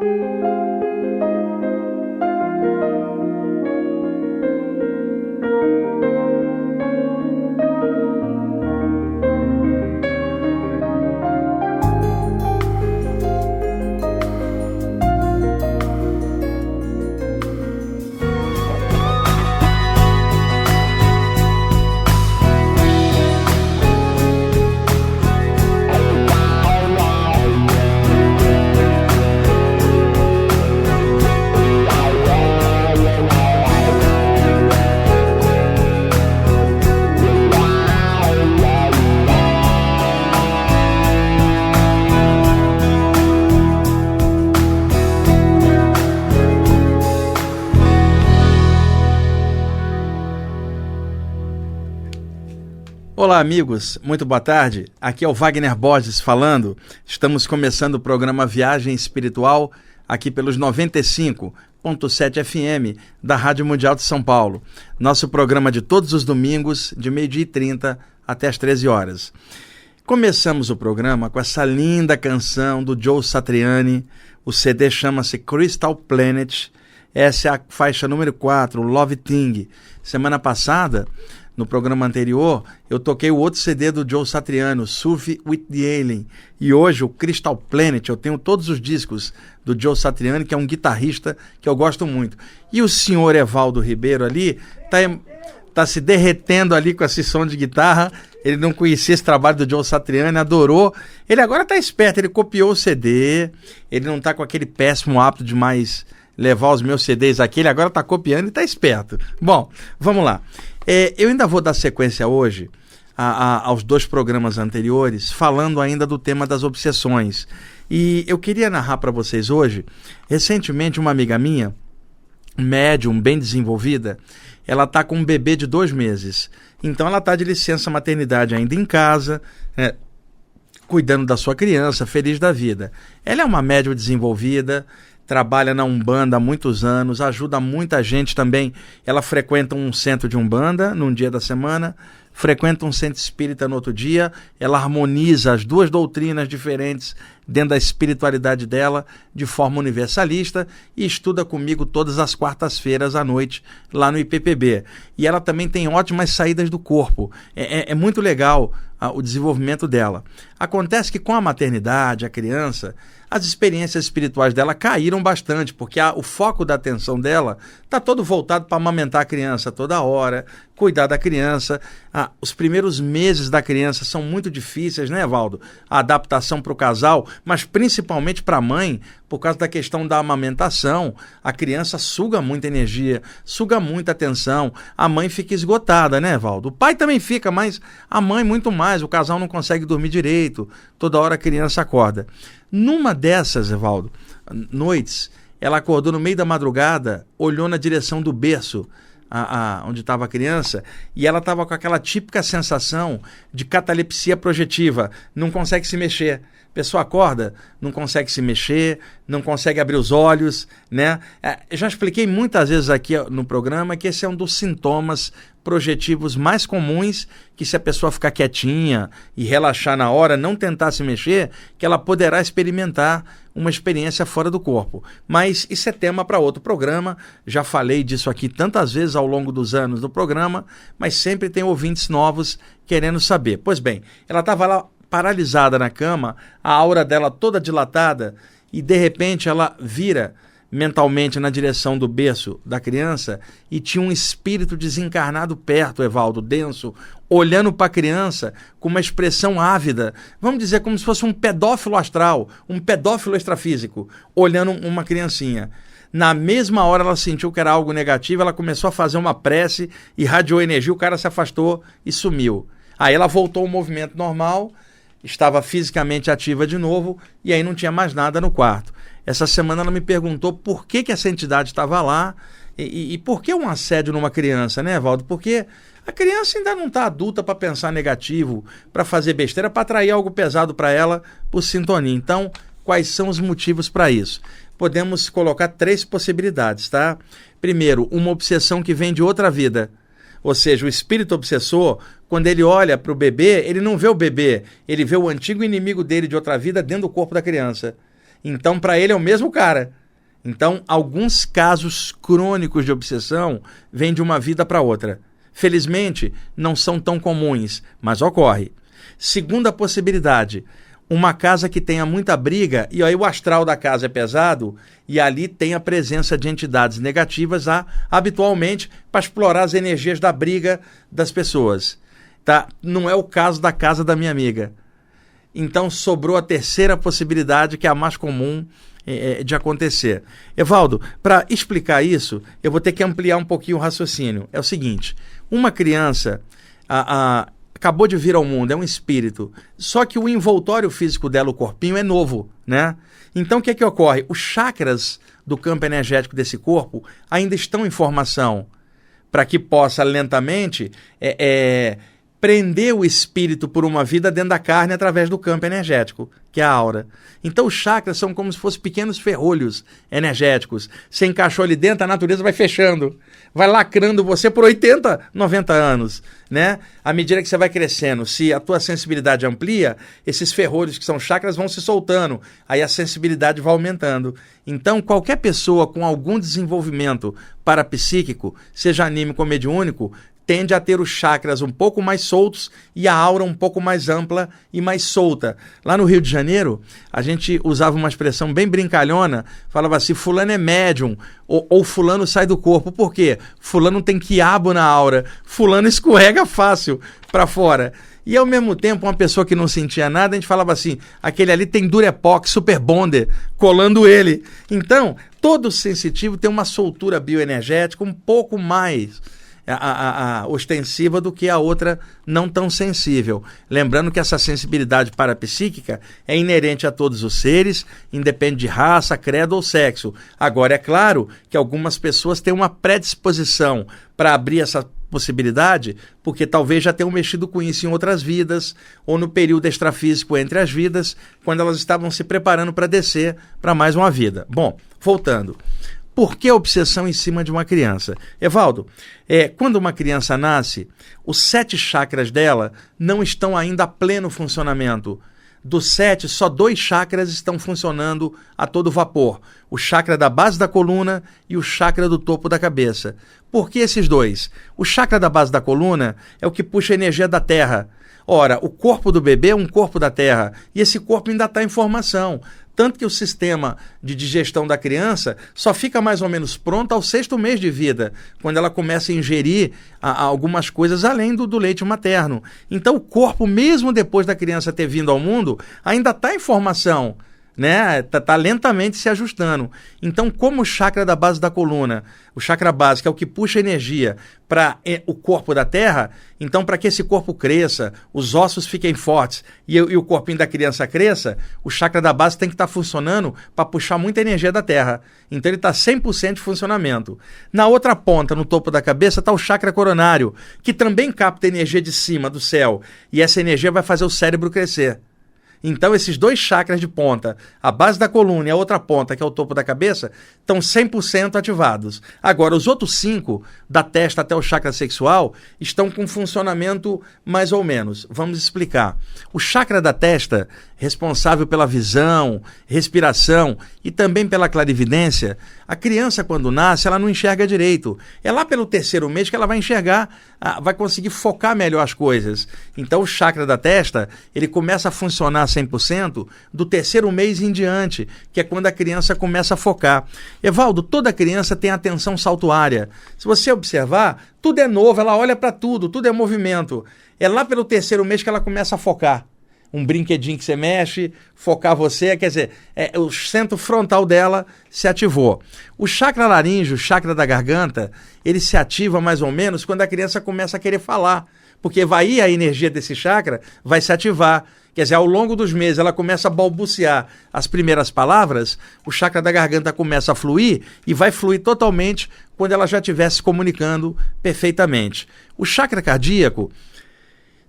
Música Olá, amigos, muito boa tarde. Aqui é o Wagner Borges falando. Estamos começando o programa Viagem Espiritual aqui pelos 95.7 FM da Rádio Mundial de São Paulo. Nosso programa de todos os domingos, de meio-dia e 30 até as 13 horas. Começamos o programa com essa linda canção do Joe Satriani. O CD chama-se Crystal Planet. Essa é a faixa número 4, Love Thing. Semana passada no programa anterior, eu toquei o outro CD do Joe Satriano, Surf with the Alien. E hoje o Crystal Planet, eu tenho todos os discos do Joe Satriani, que é um guitarrista que eu gosto muito. E o senhor Evaldo Ribeiro ali tá, tá se derretendo ali com esse som de guitarra. Ele não conhecia esse trabalho do Joe Satriani, adorou. Ele agora tá esperto, ele copiou o CD, ele não tá com aquele péssimo hábito de mais levar os meus CDs aqui, ele agora tá copiando e tá esperto. Bom, vamos lá. É, eu ainda vou dar sequência hoje a, a, aos dois programas anteriores, falando ainda do tema das obsessões. E eu queria narrar para vocês hoje, recentemente, uma amiga minha, médium, bem desenvolvida, ela está com um bebê de dois meses. Então ela está de licença maternidade ainda em casa, né, cuidando da sua criança, feliz da vida. Ela é uma médium desenvolvida, trabalha na Umbanda há muitos anos, ajuda muita gente também. Ela frequenta um centro de Umbanda num dia da semana, frequenta um centro espírita no outro dia, ela harmoniza as duas doutrinas diferentes dentro da espiritualidade dela de forma universalista e estuda comigo todas as quartas-feiras à noite lá no IPPB. E ela também tem ótimas saídas do corpo. É, é, é muito legal o desenvolvimento dela. Acontece que com a maternidade, a criança as experiências espirituais dela caíram bastante, porque a, o foco da atenção dela está todo voltado para amamentar a criança toda hora, cuidar da criança. Os primeiros meses da criança são muito difíceis, né, Valdo? A adaptação para o casal, mas principalmente para a mãe, por causa da questão da amamentação. A criança suga muita energia, suga muita atenção. A mãe fica esgotada, né, Valdo? O pai também fica, mas a mãe muito mais. O casal não consegue dormir direito. Toda hora a criança acorda. Numa dessas, Evaldo, noites, ela acordou no meio da madrugada, olhou na direção do berço, a, a, onde estava a criança, e ela estava com aquela típica sensação de catalepsia projetiva, não consegue se mexer. Pessoa acorda, não consegue se mexer, não consegue abrir os olhos, né? É, já expliquei muitas vezes aqui no programa que esse é um dos sintomas projetivos mais comuns que se a pessoa ficar quietinha e relaxar na hora, não tentar se mexer, que ela poderá experimentar uma experiência fora do corpo. Mas isso é tema para outro programa. Já falei disso aqui tantas vezes ao longo dos anos do programa, mas sempre tem ouvintes novos querendo saber. Pois bem, ela estava lá paralisada na cama, a aura dela toda dilatada, e de repente ela vira mentalmente na direção do berço da criança e tinha um espírito desencarnado perto, Evaldo, denso, olhando para a criança com uma expressão ávida, vamos dizer como se fosse um pedófilo astral, um pedófilo extrafísico, olhando uma criancinha. Na mesma hora ela sentiu que era algo negativo, ela começou a fazer uma prece, irradiou energia, o cara se afastou e sumiu. Aí ela voltou ao movimento normal, estava fisicamente ativa de novo e aí não tinha mais nada no quarto. Essa semana ela me perguntou por que, que essa entidade estava lá e, e, por que um assédio numa criança, né, Valdo? Porque a criança ainda não está adulta para pensar negativo, para fazer besteira, para atrair algo pesado para ela por sintonia. Então, quais são os motivos para isso? Podemos colocar três possibilidades, tá? Primeiro, uma obsessão que vem de outra vida. Ou seja, o espírito obsessor, quando ele olha para o bebê, ele não vê o bebê, ele vê o antigo inimigo dele de outra vida dentro do corpo da criança. Então, para ele é o mesmo cara. Então, alguns casos crônicos de obsessão vêm de uma vida para outra. Felizmente, não são tão comuns, mas ocorre. Segunda possibilidade, uma casa que tenha muita briga e aí o astral da casa é pesado e ali tem a presença de entidades negativas a, habitualmente para explorar as energias da briga das pessoas. Tá? Não é o caso da casa da minha amiga. Então sobrou a terceira possibilidade, que é a mais comum é, é de acontecer. Evaldo, para explicar isso, eu vou ter que ampliar um pouquinho o raciocínio. É o seguinte: uma criança a, a, acabou de vir ao mundo, é um espírito, só que o envoltório físico dela, o corpinho, é novo, né? Então o que é que ocorre? Os chakras do campo energético desse corpo ainda estão em formação para que possa lentamente é, é prender o espírito por uma vida dentro da carne através do campo energético, que é a aura. Então os chakras são como se fossem pequenos ferrolhos energéticos. Você encaixou ali dentro, a natureza vai fechando, vai lacrando você por 80, 90 anos, né? À medida que você vai crescendo, se a tua sensibilidade amplia, esses ferrolhos que são chakras vão se soltando, aí a sensibilidade vai aumentando. Então, qualquer pessoa com algum desenvolvimento parapsíquico, seja anímico ou mediúnico, tende a ter os chakras um pouco mais soltos e a aura um pouco mais ampla e mais solta. Lá no Rio de Janeiro, a gente usava uma expressão bem brincalhona, falava assim: fulano é médium, ou, ou fulano sai do corpo. Por quê? Fulano tem quiabo na aura, fulano escorrega fácil para fora. E ao mesmo tempo, uma pessoa que não sentia nada, a gente falava assim: aquele ali tem Durepox, Super Bonder, colando ele. Então, todo sensitivo tem uma soltura bioenergética um pouco mais a, a, a, ostensiva do que a outra não tão sensível. Lembrando que essa sensibilidade parapsíquica é inerente a todos os seres, independe de raça, credo ou sexo. Agora, é claro que algumas pessoas têm uma predisposição para abrir essa possibilidade, porque talvez já tenham mexido com isso em outras vidas, ou no período extrafísico entre as vidas, quando elas estavam se preparando para descer para mais uma vida. Bom, voltando. Por que a obsessão em cima de uma criança? Evaldo, é, quando uma criança nasce, os sete chakras dela não estão ainda a pleno funcionamento. Dos sete, só dois chakras estão funcionando a todo vapor: o chakra da base da coluna e o chakra do topo da cabeça. Por que esses dois? O chakra da base da coluna é o que puxa a energia da terra. Ora, o corpo do bebê é um corpo da terra e esse corpo ainda está em formação. Tanto que o sistema de digestão da criança só fica mais ou menos pronto ao sexto mês de vida, quando ela começa a ingerir a, a algumas coisas além do, do leite materno. Então, o corpo, mesmo depois da criança ter vindo ao mundo, ainda está em formação né? Tá, tá, lentamente se ajustando. Então, como o chakra da base da coluna, o chakra básico é o que puxa energia para é, o corpo da Terra, então para que esse corpo cresça, os ossos fiquem fortes e, e, o corpinho da criança cresça, o chakra da base tem que estar tá funcionando para puxar muita energia da Terra. Então ele está 100% de funcionamento. Na outra ponta, no topo da cabeça, está o chakra coronário, que também capta energia de cima do céu, e essa energia vai fazer o cérebro crescer. Então, esses dois chakras de ponta, a base da coluna e a outra ponta, que é o topo da cabeça, estão 100% ativados. Agora, os outros cinco, da testa até o chakra sexual, estão com funcionamento mais ou menos. Vamos explicar. O chakra da testa, responsável pela visão, respiração e também pela clarividência, a criança, quando nasce, ela não enxerga direito. É lá pelo terceiro mês que ela vai enxergar, ah, vai conseguir focar melhor as coisas. Então, o chakra da testa, ele começa a funcionar 100% do terceiro mês em diante, que é quando a criança começa a focar. Evaldo, toda criança tem atenção saltuária. Se você observar, tudo é novo, ela olha para tudo, tudo é movimento. É lá pelo terceiro mês que ela começa a focar um brinquedinho que você mexe, focar você, quer dizer, é, o centro frontal dela se ativou. O chakra laríngeo, o chakra da garganta, ele se ativa mais ou menos quando a criança começa a querer falar, porque vai a energia desse chakra vai se ativar. Quer dizer, ao longo dos meses ela começa a balbuciar as primeiras palavras, o chakra da garganta começa a fluir e vai fluir totalmente quando ela já estiver se comunicando perfeitamente. O chakra cardíaco,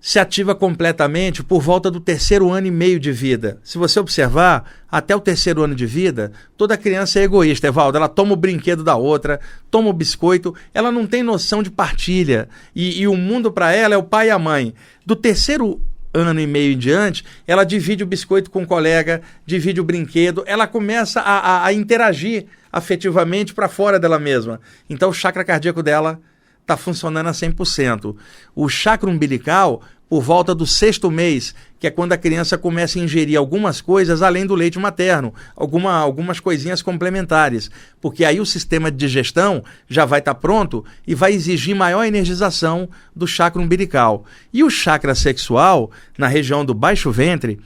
se ativa completamente por volta do terceiro ano e meio de vida. Se você observar, até o terceiro ano de vida, toda criança é egoísta, Evaldo. Ela toma o brinquedo da outra, toma o biscoito, ela não tem noção de partilha. E, e o mundo para ela é o pai e a mãe. Do terceiro ano e meio em diante, ela divide o biscoito com o colega, divide o brinquedo, ela começa a, a, a interagir afetivamente para fora dela mesma. Então o chakra cardíaco dela está funcionando a 100%. O chakra umbilical, por volta do sexto mês, que é quando a criança começa a ingerir algumas coisas além do leite materno, alguma, algumas coisinhas complementares, porque aí o sistema de digestão já vai estar tá pronto e vai exigir maior energização do chakra umbilical. E o chakra sexual, na região do baixo ventre,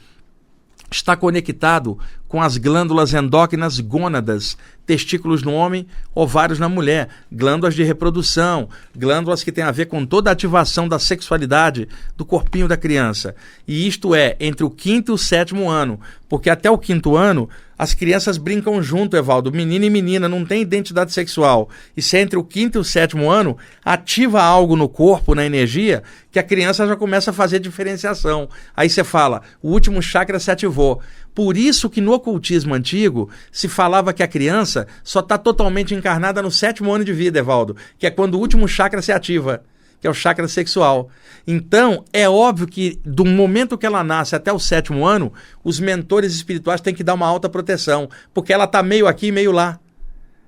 está conectado com as glândulas endócrinas gônadas, testículos no homem, ovários na mulher, glândulas de reprodução, glândulas que têm a ver com toda a ativação da sexualidade do corpinho da criança. E isto é entre o quinto e o sétimo ano, porque até o quinto ano as crianças brincam junto, Evaldo, menino e menina, não tem identidade sexual. E se é entre o quinto e o sétimo ano, ativa algo no corpo, na energia, que a criança já começa a fazer diferenciação. Aí você fala, o último chakra se ativou. Por isso que no ocultismo antigo se falava que a criança só está totalmente encarnada no sétimo ano de vida, Evaldo, que é quando o último chakra se ativa, que é o chakra sexual. Então, é óbvio que do momento que ela nasce até o sétimo ano, os mentores espirituais têm que dar uma alta proteção, porque ela está meio aqui, meio lá.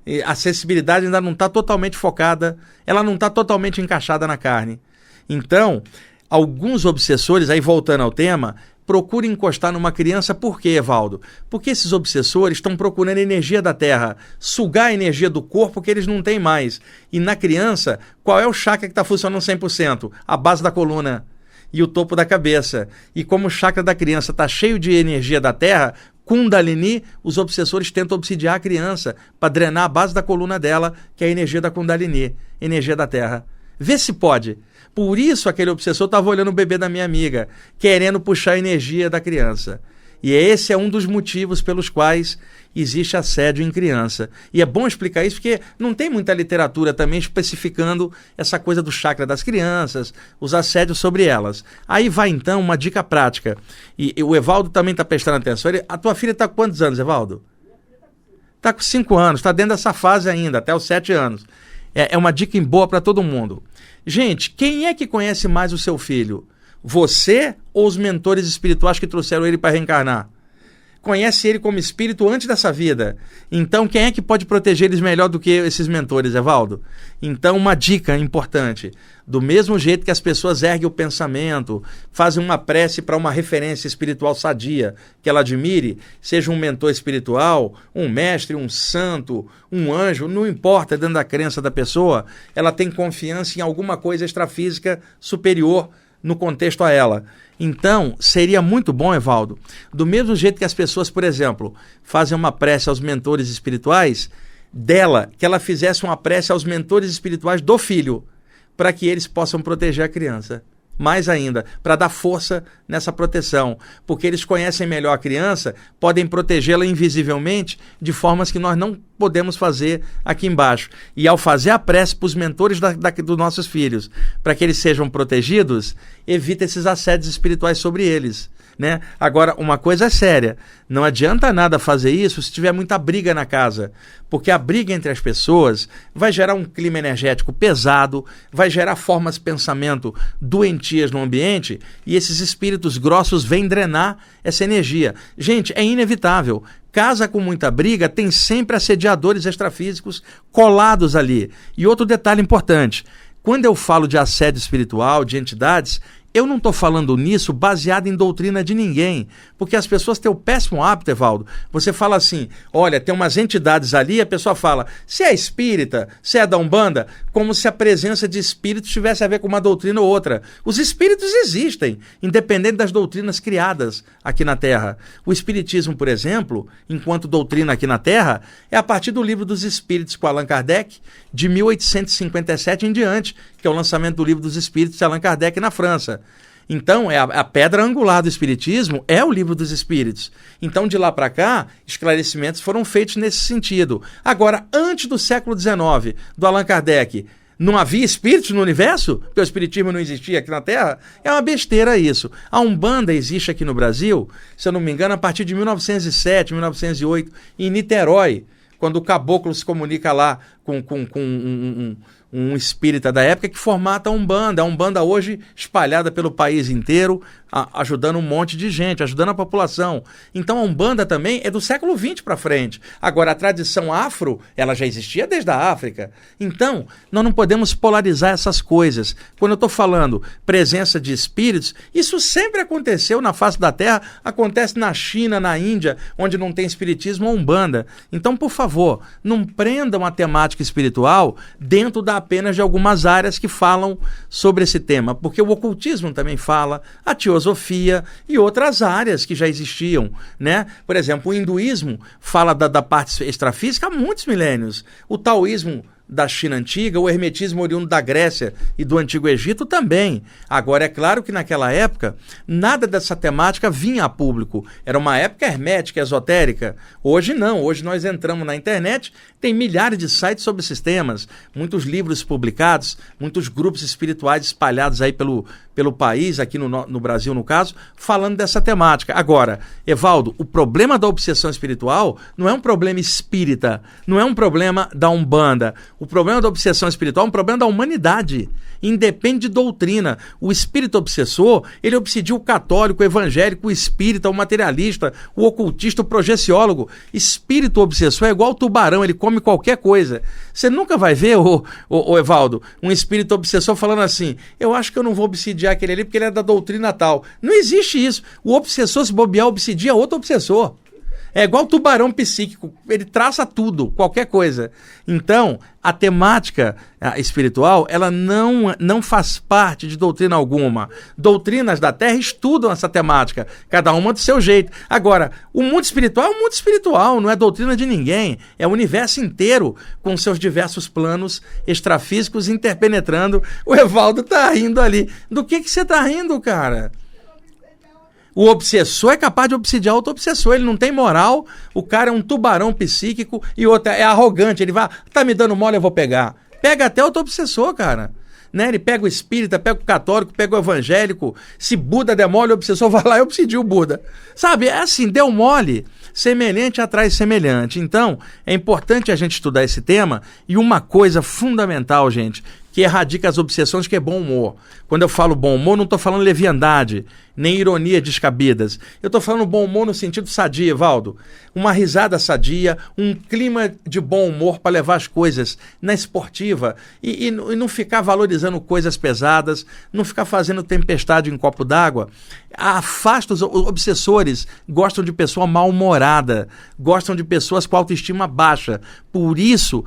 E a sensibilidade ainda não está totalmente focada, ela não está totalmente encaixada na carne. Então, alguns obsessores, aí voltando ao tema, procura encostar numa criança, por quê, Evaldo? Porque esses obsessores estão procurando energia da terra, sugar a energia do corpo que eles não têm mais. E na criança, qual é o chakra que está funcionando 100%? A base da coluna e o topo da cabeça. E como o chakra da criança está cheio de energia da terra, Kundalini, os obsessores tentam obsidiar a criança para drenar a base da coluna dela, que é a energia da Kundalini, energia da terra. Vê se pode. Por isso aquele obsessor estava olhando o bebê da minha amiga, querendo puxar a energia da criança. E esse é um dos motivos pelos quais existe assédio em criança. E é bom explicar isso porque não tem muita literatura também especificando essa coisa do chakra das crianças, os assédios sobre elas. Aí vai então uma dica prática. E, e o Evaldo também está prestando atenção. Ele, a tua filha está com quantos anos, Evaldo? Está com cinco anos, está dentro dessa fase ainda, até os sete anos. É, é uma dica boa para todo mundo. Gente, quem é que conhece mais o seu filho? Você ou os mentores espirituais que trouxeram ele para reencarnar? Conhece ele como espírito antes dessa vida. Então, quem é que pode proteger eles melhor do que esses mentores, Evaldo? Então, uma dica importante: do mesmo jeito que as pessoas erguem o pensamento, fazem uma prece para uma referência espiritual sadia que ela admire, seja um mentor espiritual, um mestre, um santo, um anjo, não importa dentro da crença da pessoa, ela tem confiança em alguma coisa extrafísica superior no contexto a ela. Então, seria muito bom, Evaldo, do mesmo jeito que as pessoas, por exemplo, fazem uma prece aos mentores espirituais, dela, que ela fizesse uma prece aos mentores espirituais do filho, para que eles possam proteger a criança mais ainda, para dar força nessa proteção, porque eles conhecem melhor a criança, podem protegê-la invisivelmente de formas que nós não podemos fazer aqui embaixo. E ao fazer a prece para os mentores da, da, dos nossos filhos, para que eles sejam protegidos, evita esses assédios espirituais sobre eles. Né? Agora, uma coisa é séria: não adianta nada fazer isso se tiver muita briga na casa, porque a briga entre as pessoas vai gerar um clima energético pesado, vai gerar formas de pensamento doentias no ambiente e esses espíritos grossos vêm drenar essa energia. Gente, é inevitável. Casa com muita briga tem sempre assediadores extrafísicos colados ali. E outro detalhe importante: quando eu falo de assédio espiritual, de entidades, eu não estou falando nisso baseado em doutrina de ninguém, porque as pessoas têm o péssimo hábito, Evaldo. Você fala assim: olha, tem umas entidades ali, a pessoa fala, se é espírita, se é da Umbanda, como se a presença de espíritos tivesse a ver com uma doutrina ou outra. Os espíritos existem, independente das doutrinas criadas aqui na Terra. O Espiritismo, por exemplo, enquanto doutrina aqui na Terra, é a partir do livro dos Espíritos com Allan Kardec, de 1857 em diante, que é o lançamento do livro dos Espíritos de Allan Kardec na França. Então, é a, a, pedra angular do Espiritismo é o livro dos Espíritos. Então, de lá para cá, esclarecimentos foram feitos nesse sentido. Agora, antes do século XIX, do Allan Kardec, não havia espíritos no universo? Porque o espiritismo não existia aqui na Terra? É uma besteira isso. A Umbanda existe aqui no Brasil, se eu não me engano, a partir de 1907, 1908, em Niterói, quando o caboclo se comunica lá com, com, com um, um, um espírita da época que formata a Umbanda. A Umbanda hoje espalhada pelo país inteiro, a, ajudando um monte de gente, ajudando a população. Então a Umbanda também é do século XX para frente. Agora, a tradição afro, ela já existia desde a África. Então, nós não podemos polarizar essas coisas. Quando eu estou falando presença de espíritos, isso sempre aconteceu na face da Terra, acontece na China, na Índia, onde não tem espiritismo ou Umbanda. Então, por favor, não prendam a temática espiritual dentro da apenas de algumas áreas que falam sobre esse tema, porque o ocultismo também fala, a teosofia e outras áreas que já existiam, né? Por exemplo, o hinduísmo fala da, da parte extrafísica há muitos milênios. O taoísmo da China antiga, o hermetismo oriundo da Grécia e do Antigo Egito também. Agora, é claro que naquela época, nada dessa temática vinha a público. Era uma época hermética, esotérica. Hoje não. Hoje nós entramos na internet, tem milhares de sites sobre esses temas, muitos livros publicados, muitos grupos espirituais espalhados aí pelo, pelo país, aqui no, no Brasil, no caso, falando dessa temática. Agora, Evaldo, o problema da obsessão espiritual não é um problema espírita, não é um problema da Umbanda. O problema da obsessão espiritual é um problema da humanidade. Independe de doutrina. O espírito obsessor, ele obsedia o católico, o evangélico, o espírita, o materialista, o ocultista, o projeciólogo. Espírito obsessor é igual ao tubarão, ele come qualquer coisa. Você nunca vai ver, o, o, Evaldo, um espírito obsessor falando assim: eu acho que eu não vou obsidiar aquele ali porque ele é da doutrina tal. Não existe isso. O obsessor, se bobear, obsidia outro obsessor. É igual tubarão psíquico, ele traça tudo, qualquer coisa. Então, a temática espiritual, ela não, não faz parte de doutrina alguma. Doutrinas da Terra estudam essa temática, cada uma do seu jeito. Agora, o mundo espiritual é um mundo espiritual, não é doutrina de ninguém, é o universo inteiro com seus diversos planos extrafísicos interpenetrando. O Evaldo tá rindo ali. Do que que você tá rindo, cara? O obsessor é capaz de obsidiar outro obsessor. Ele não tem moral. O cara é um tubarão psíquico e outro é arrogante. Ele vai, tá me dando mole, eu vou pegar. Pega até outro obsessor, cara. Né? Ele pega o espírita, pega o católico, pega o evangélico. Se Buda der mole, o obsessor vai lá e obsidia o Buda. Sabe? É assim, deu mole. Semelhante atrai semelhante. Então, é importante a gente estudar esse tema. E uma coisa fundamental, gente, que erradica as obsessões, que é bom humor. Quando eu falo bom humor, não estou falando leviandade, nem ironia descabidas. Eu estou falando bom humor no sentido sadia, Valdo. Uma risada sadia, um clima de bom humor para levar as coisas na esportiva e, e, e não ficar valorizando coisas pesadas, não ficar fazendo tempestade em copo d'água. Afasta os obsessores, gostam de pessoa mal-humorada, gostam de pessoas com autoestima baixa. Por isso,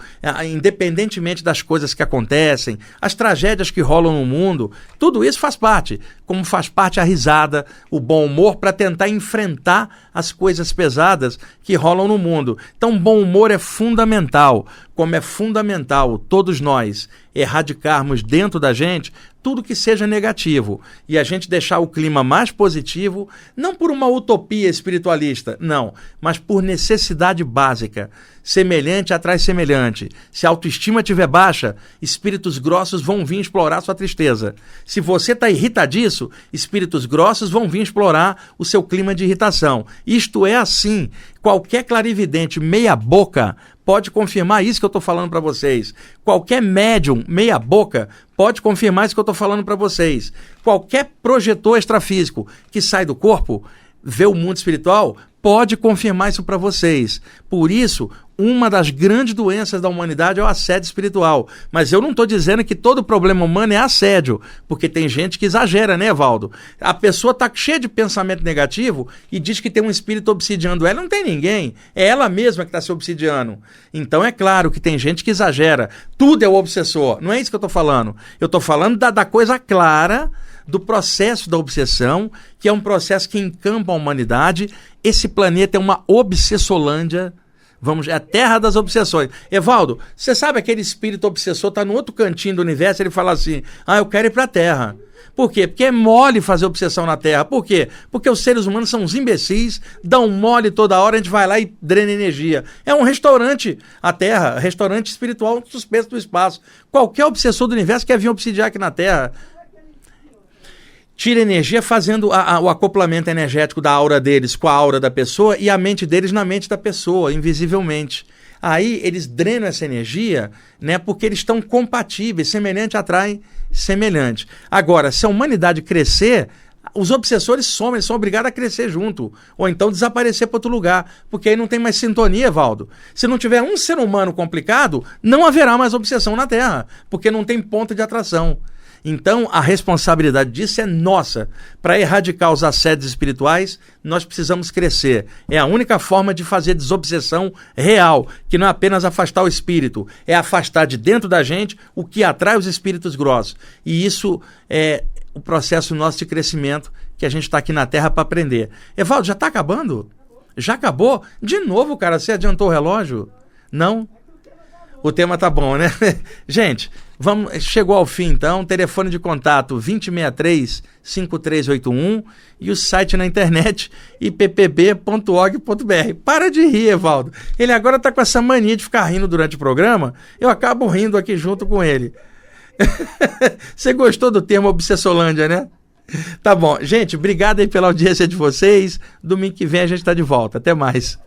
independentemente das coisas que acontecem, as tragédias que rolam no mundo, tudo isso faz parte, como faz parte a risada, o bom humor para tentar enfrentar as coisas pesadas que rolam no mundo. Então, bom humor é fundamental, como é fundamental todos nós erradicarmos dentro da gente tudo que seja negativo e a gente deixar o clima mais positivo, não por uma utopia espiritualista, não, mas por necessidade básica. Semelhante atrai semelhante. Se a autoestima estiver baixa, espíritos grossos vão vir explorar sua tristeza. Se você está irritadiço, espíritos grossos vão vir explorar o seu clima de irritação. Isto é assim. Qualquer clarividente meia-boca pode confirmar isso que eu estou falando para vocês. Qualquer médium meia-boca pode confirmar isso que eu estou falando para vocês. Qualquer projetor extrafísico que sai do corpo, vê o mundo espiritual, pode confirmar isso para vocês. Por isso, uma das grandes doenças da humanidade é o assédio espiritual. Mas eu não estou dizendo que todo problema humano é assédio, porque tem gente que exagera, né, Valdo? A pessoa está cheia de pensamento negativo e diz que tem um espírito obsidiando ela. Não tem ninguém. É ela mesma que está se obsidiando. Então é claro que tem gente que exagera. Tudo é o obsessor. Não é isso que eu estou falando. Eu estou falando da, da coisa clara do processo da obsessão, que é um processo que encampa a humanidade. Esse planeta é uma obsessolândia. Vamos, é a terra das obsessões. Evaldo, você sabe aquele espírito obsessor está no outro cantinho do universo, ele fala assim: "Ah, eu quero ir para a terra". Por quê? Porque é mole fazer obsessão na Terra. Por quê? Porque os seres humanos são uns imbecis, dão mole toda hora, a gente vai lá e drena energia. É um restaurante, a Terra, restaurante espiritual suspenso do espaço. Qualquer obsessor do universo quer vir obsidiar aqui na Terra. Tira energia fazendo a, a, o acoplamento energético da aura deles com a aura da pessoa e a mente deles na mente da pessoa, invisivelmente. Aí eles drenam essa energia, né, porque eles estão compatíveis, semelhante atrai semelhante. Agora, se a humanidade crescer, os obsessores somem, eles são obrigados a crescer junto, ou então desaparecer para outro lugar, porque aí não tem mais sintonia, Valdo. Se não tiver um ser humano complicado, não haverá mais obsessão na Terra, porque não tem ponto de atração. Então, a responsabilidade disso é nossa. Para erradicar os assédios espirituais, nós precisamos crescer. É a única forma de fazer desobsessão real, que não é apenas afastar o espírito, é afastar de dentro da gente o que atrai os espíritos grossos. E isso é, o processo nosso de crescimento que a gente está aqui na Terra para aprender. Evaldo, já está acabando? Já acabou? De novo, cara, você adiantou o relógio? Não? O tema tá bom, né? gente, vamos, chegou ao fim então. Telefone de contato 2063 5381 e o site na internet ippb.org.br. Para de rir, Evaldo. Ele agora tá com essa mania de ficar rindo durante o programa. Eu acabo rindo aqui junto com ele. Você gostou do termo Obsessolândia, né? Tá bom. Gente, obrigado aí pela audiência de vocês. Domingo que vem a gente está de volta. Até mais.